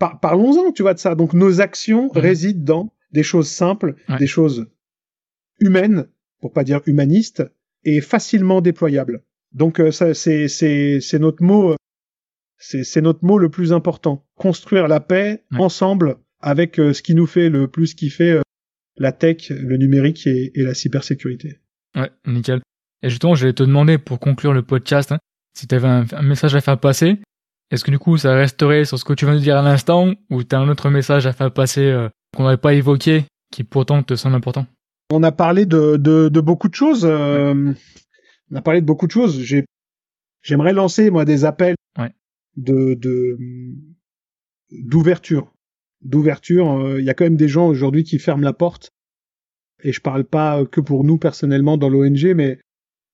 Par- Parlons-en, tu vois, de ça. Donc, nos actions Mhm. résident dans des choses simples, Ouais. des choses humaines, pour pas dire humanistes, et facilement déployables. Donc, euh, ça, c'est, c'est, c'est notre mot, euh, c'est, c'est notre mot le plus important. Construire la paix Ouais. ensemble avec euh, ce qui nous fait le plus kiffer euh, la tech, le numérique et, et la cybersécurité. Ouais, nickel. Et justement, j'allais te demander pour conclure le podcast, hein, si tu avais un, un message à faire passer, est-ce que du coup ça resterait sur ce que tu viens de dire à l'instant, ou tu as un autre message à faire passer euh, qu'on n'avait pas évoqué, qui pourtant te semble important? On a parlé de, de, de beaucoup de choses. euh, On a parlé de beaucoup de choses. J'ai, j'aimerais lancer moi des appels Ouais. de, de d'ouverture, d'ouverture. euh, Il y a quand même des gens aujourd'hui qui ferment la porte. Et je parle pas que pour nous personnellement dans l'ONG, mais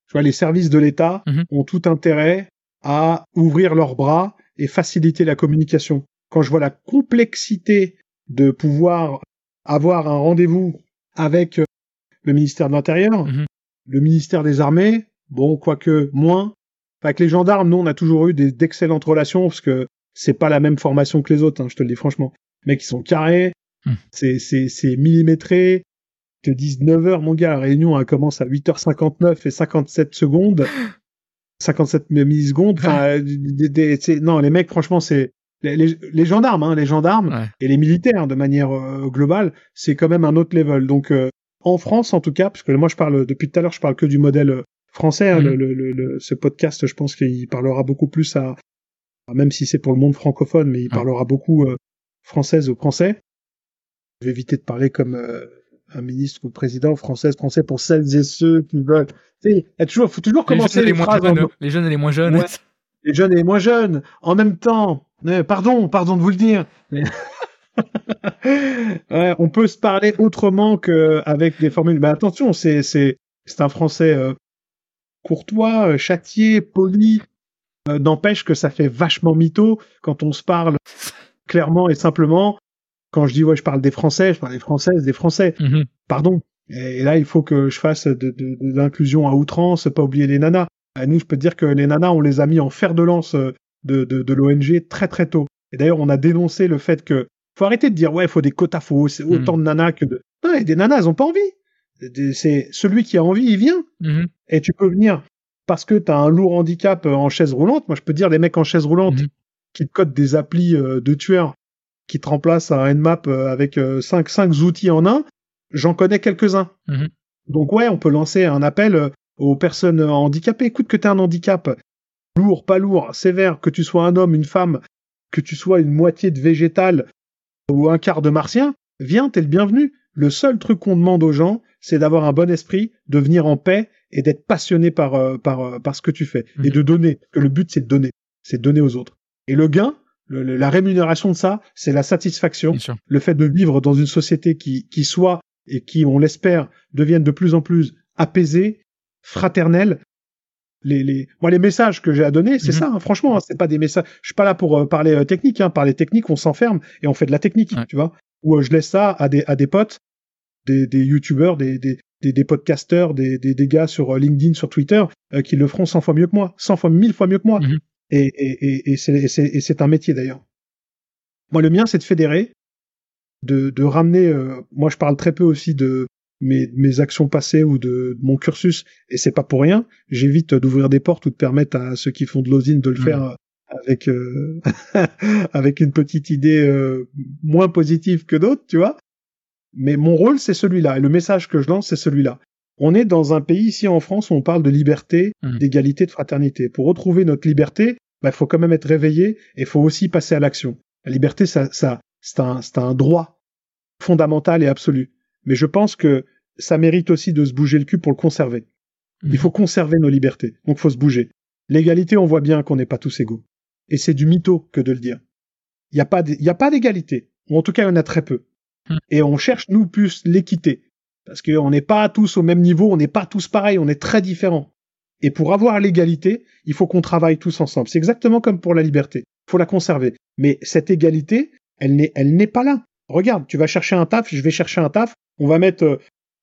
je vois les services de l'État Mhm. ont tout intérêt à ouvrir leurs bras et faciliter la communication. Quand je vois la complexité de pouvoir avoir un rendez-vous avec euh, le ministère de l'Intérieur, Mhm. le ministère des Armées, bon, quoique moins. Avec les gendarmes, nous, on a toujours eu d'excellentes relations parce que c'est pas la même formation que les autres, hein, je te le dis franchement. Les mecs, ils sont carrés, Mhm. c'est, millimétré. Ils te disent 9h, mon gars, la réunion, elle commence à 8h59 et 57 secondes. 57 millisecondes. Enfin, des- des- c'est- non, les mecs, franchement, c'est, les, les- les gendarmes, hein, les gendarmes Ouais. et les militaires de manière euh, globale, c'est quand même un autre level. Donc euh, en France en tout cas, parce que moi je parle depuis tout à l'heure, je parle que du modèle euh, français. hein, Mhm. le, le- le- ce podcast, je pense qu'il parlera beaucoup plus à, même si c'est pour le monde francophone, mais il parlera beaucoup euh, française aux Français. Je vais éviter de parler comme euh, un ministre ou président française français pour celles et ceux qui veulent. Il toujours, faut toujours les commencer jeunes, et les, les en jeunes, les jeunes et les moins jeunes. Ouais. les jeunes et les moins jeunes, en même temps. Euh, pardon, pardon de vous le dire. mais- Ouais, on peut se parler autrement qu'avec des formules. Mais attention, c'est c'est c'est un français euh, courtois, euh, châtié, poli. Euh, N'empêche que ça fait vachement mytho quand on se parle clairement et simplement. Quand je dis ouais, je parle des Français, je parle des Françaises, des Français. Mhm. Pardon, Et, là, il faut que je fasse de, de, l'inclusion à outrance, pas oublier les nanas. nous, je peux te dire que les nanas, on les a mis en fer de lance de, de, de l'ONG très très tôt. Et d'ailleurs, on a dénoncé le fait que faut arrêter de dire ouais, il faut des quotas, faut hmm. autant de nanas que de. Non, et des nanas, elles ont pas envie. C'est celui qui a envie, il vient. Hmm. Et tu peux venir parce que tu as un lourd handicap euh, en chaise roulante. Moi, je peux dire des mecs en chaise roulante qui codent des applis euh, de tueurs qui te remplacent un Nmap euh, avec cinq cinq outils en un. J'en connais quelques-uns. Donc ouais, on peut lancer un appel aux personnes handicapées. Écoute que tu as un handicap, lourd, pas lourd, sévère, que tu sois un homme, une femme, que tu sois une moitié de végétal ou un quart de martien, viens, t'es le bienvenu. Le seul truc qu'on demande aux gens, c'est d'avoir un bon esprit, de venir en paix et d'être passionné par, euh, par, euh, par ce que tu fais et mhm. de donner. Que le but, c'est de donner. C'est de donner aux autres. Et le gain, la rémunération de ça, c'est la satisfaction. Le fait de vivre dans une société qui, qui soit et qui, on l'espère, devienne de plus en plus apaisée, fraternelle, les, les, moi les messages que j'ai à donner, c'est mhm. ça. Hein, franchement, hein, c'est pas des messages. Je suis pas là pour euh, parler euh, technique. Hein, parler technique, on s'enferme et on fait de la technique, tu vois. Ou euh, je laisse ça à des à des potes, des des youtubeurs, des des des, des podcasteurs, des, des, des gars sur LinkedIn, sur Twitter, qui le feront 100 fois mieux que moi, 100 fois, 1000 fois mieux que moi. Mhm. Et, et, et, et c'est un métier d'ailleurs. Moi, le mien, c'est de fédérer, de, de ramener. moi, je parle très peu aussi de mes, mes actions passées ou de, mon cursus, et c'est pas pour rien, j'évite d'ouvrir des portes ou de permettre à ceux qui font de l'osine de le faire euh, avec euh, avec une petite idée euh, moins positive que d'autres, tu vois. Mais mon rôle, c'est celui-là, et le message que je lance, c'est celui-là. On est dans un pays ici en France où on parle de liberté, mmh. d'égalité, de fraternité. Pour retrouver notre liberté, il bah, faut quand même être réveillé et il faut aussi passer à l'action. La liberté, ça, ça c'est un, un droit fondamental et absolu mais je pense que ça mérite aussi de se bouger le cul pour le conserver. Il mhm. faut conserver nos libertés, donc faut se bouger. L'égalité, on voit bien qu'on n'est pas tous égaux. Et c'est du mytho que de le dire. Il n'y a pas d'égalité, ou en tout cas il y en a très peu. Mhm. Et on cherche, nous, plus l'équité. Parce qu'on n'est pas tous au même niveau, on n'est pas tous pareils, on est très différents. Et pour avoir l'égalité, il faut qu'on travaille tous ensemble. C'est exactement comme pour la liberté. Il faut la conserver. Mais cette égalité, elle n'est, elle n'est pas là. Regarde, tu vas chercher un taf, je vais chercher un taf, on va mettre euh,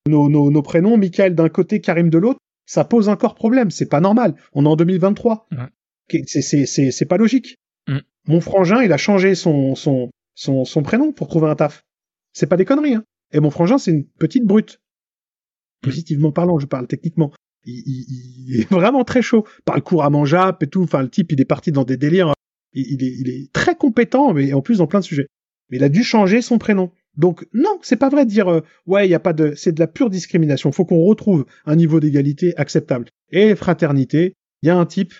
nos, nos, nos prénoms, Michael d'un côté, Karim de l'autre, ça pose encore problème, c'est pas normal. On est en 2023. Ouais. C'est pas logique. Mm. Mon frangin, il a changé son, son, son, son prénom pour trouver un taf. C'est pas des conneries. Hein. Et mon frangin, c'est une petite brute. Positivement parlant, je parle techniquement. Il, il, est vraiment très chaud. Parle couramment jap et tout. Enfin, le type, il est parti dans des délires. Il, il, est, il est très compétent, mais en plus dans plein de sujets. Mais il a dû changer son prénom. Donc non, c'est pas vrai de dire euh, ouais, il y a pas de c'est de la pure discrimination. Faut qu'on retrouve un niveau d'égalité acceptable. Et fraternité, il y a un type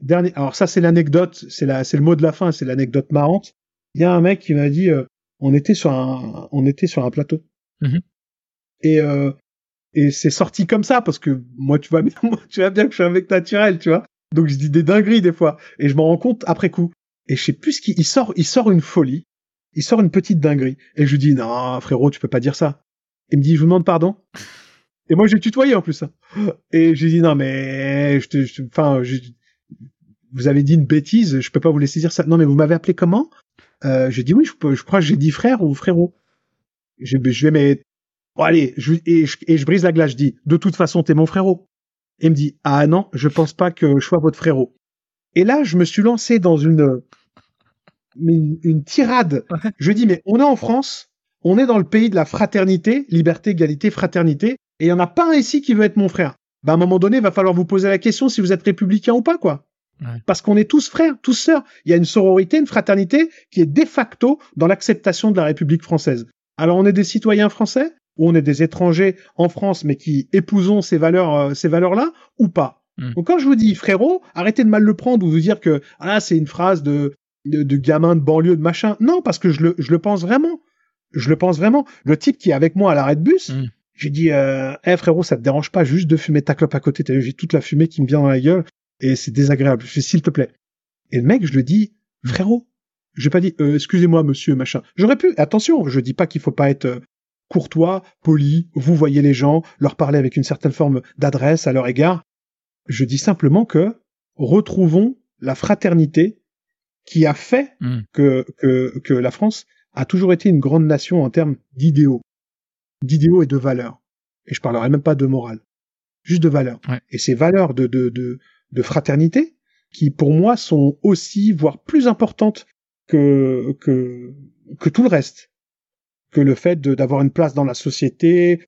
dernier alors ça c'est l'anecdote, c'est la c'est le mot de la fin, c'est l'anecdote marrante. Il y a un mec qui m'a dit euh, on était sur un on était sur un plateau. Mm-hmm. Et euh, et c'est sorti comme ça parce que moi tu vois bien moi, tu vois bien que je suis un mec naturel, tu vois. Donc je dis des dingueries des fois et je m'en rends compte après coup. Et je sais plus ce qu'il sort il sort une folie il sort une petite dinguerie. Et je lui dis, non, frérot, tu peux pas dire ça. Il me dit, je vous demande pardon. Et moi, j'ai tutoyé en plus. Hein. Et je lui dis, non, mais, je te, enfin, vous avez dit une bêtise, je peux pas vous laisser dire ça. Non, mais vous m'avez appelé comment? Euh, J'ai dit oui, je, je crois que j'ai dit frère ou frérot. Je, je vais mais bon, allez, je, et, je, et je brise la glace. Je dis, de toute façon, t'es mon frérot. Et il me dit, ah non, je pense pas que je sois votre frérot. Et là, je me suis lancé dans une une, tirade. Je dis, mais on est en France, on est dans le pays de la fraternité, liberté, égalité, fraternité, et il y en a pas un ici qui veut être mon frère. Ben, à un moment donné, il va falloir vous poser la question si vous êtes républicain ou pas, quoi. Parce qu'on est tous frères, tous sœurs. Il y a une sororité, une fraternité qui est de facto dans l'acceptation de la République française. Alors on est des citoyens français ou on est des étrangers en France mais qui épousons ces valeurs, euh, ces valeurs-là ou pas? Hmm. Donc quand je vous dis frérot, arrêtez de mal le prendre ou de dire que ah c'est une phrase de de, de gamin de banlieue, de machin. Non, parce que je le, je le pense vraiment. Je le pense vraiment. Le type qui est avec moi à l'arrêt de bus, mm. j'ai dit, euh, hey, frérot, ça te dérange pas juste de fumer ta clope à côté. T'as j'ai toute la fumée qui me vient dans la gueule et c'est désagréable. Je fais, s'il te plaît. Et le mec, je le dis, mm. frérot. J'ai pas dit, euh, excusez-moi, monsieur, machin. J'aurais pu, attention, je dis pas qu'il faut pas être euh, courtois, poli, vous voyez les gens, leur parler avec une certaine forme d'adresse à leur égard. Je dis simplement que retrouvons la fraternité qui a fait hmm. que, que, que la France a toujours été une grande nation en termes d'idéaux, d'idéaux et de valeurs. Et je parlerai même pas de morale. Juste de valeurs. Ouais. Et ces valeurs de, de, de, de fraternité, qui pour moi sont aussi, voire plus importantes que, que, que tout le reste. Que le fait d'avoir une place dans la société,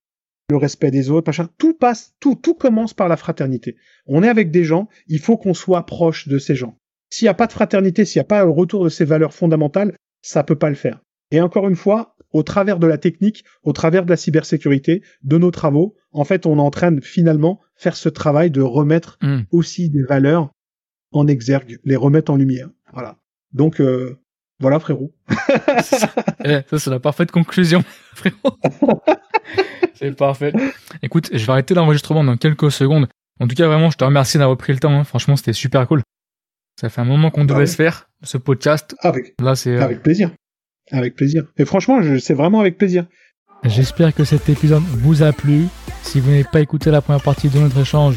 le respect des autres, machin. Tout passe, tout, tout commence par la fraternité. On est avec des gens, il faut qu'on soit proche de ces gens. S'il n'y a pas de fraternité, s'il n'y a pas le retour de ces valeurs fondamentales, ça peut pas le faire. Et encore une fois, au travers de la technique, au travers de la cybersécurité, de nos travaux, en fait, on est en train de finalement faire ce travail de remettre Hmm. aussi des valeurs en exergue, les remettre en lumière. Voilà. Donc, euh, voilà, frérot. Eh, ça, c'est la parfaite conclusion, frérot. c'est parfait. Écoute, je vais arrêter l'enregistrement dans quelques secondes. En tout cas, vraiment, je te remercie d'avoir pris le temps. hein. Franchement, c'était super cool. Ça fait un moment qu'on devait ouais. se faire, ce podcast. Avec, Là, c'est... euh, avec plaisir. Avec plaisir. Et franchement, c'est vraiment avec plaisir. J'espère que cet épisode vous a plu. Si vous n'avez pas écouté la première partie de notre échange,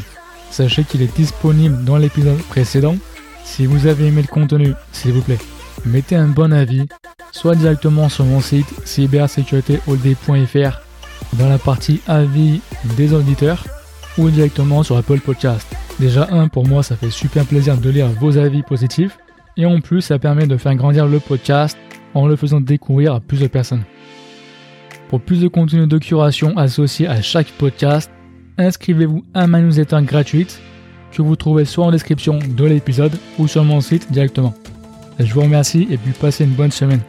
sachez qu'il est disponible dans l'épisode précédent. Si vous avez aimé le contenu, s'il vous plaît, mettez un bon avis, soit directement sur mon site cybersécuritéholdé.fr dans la partie avis des auditeurs ou directement sur Apple Podcast. Déjà un, pour moi, ça fait super plaisir de lire vos avis positifs et en plus, ça permet de faire grandir le podcast en le faisant découvrir à plus de personnes. Pour plus de contenu de curation associé à chaque podcast, inscrivez-vous à ma newsletter gratuite que vous trouvez soit en description de l'épisode ou sur mon site directement. Je vous remercie et puis passez une bonne semaine.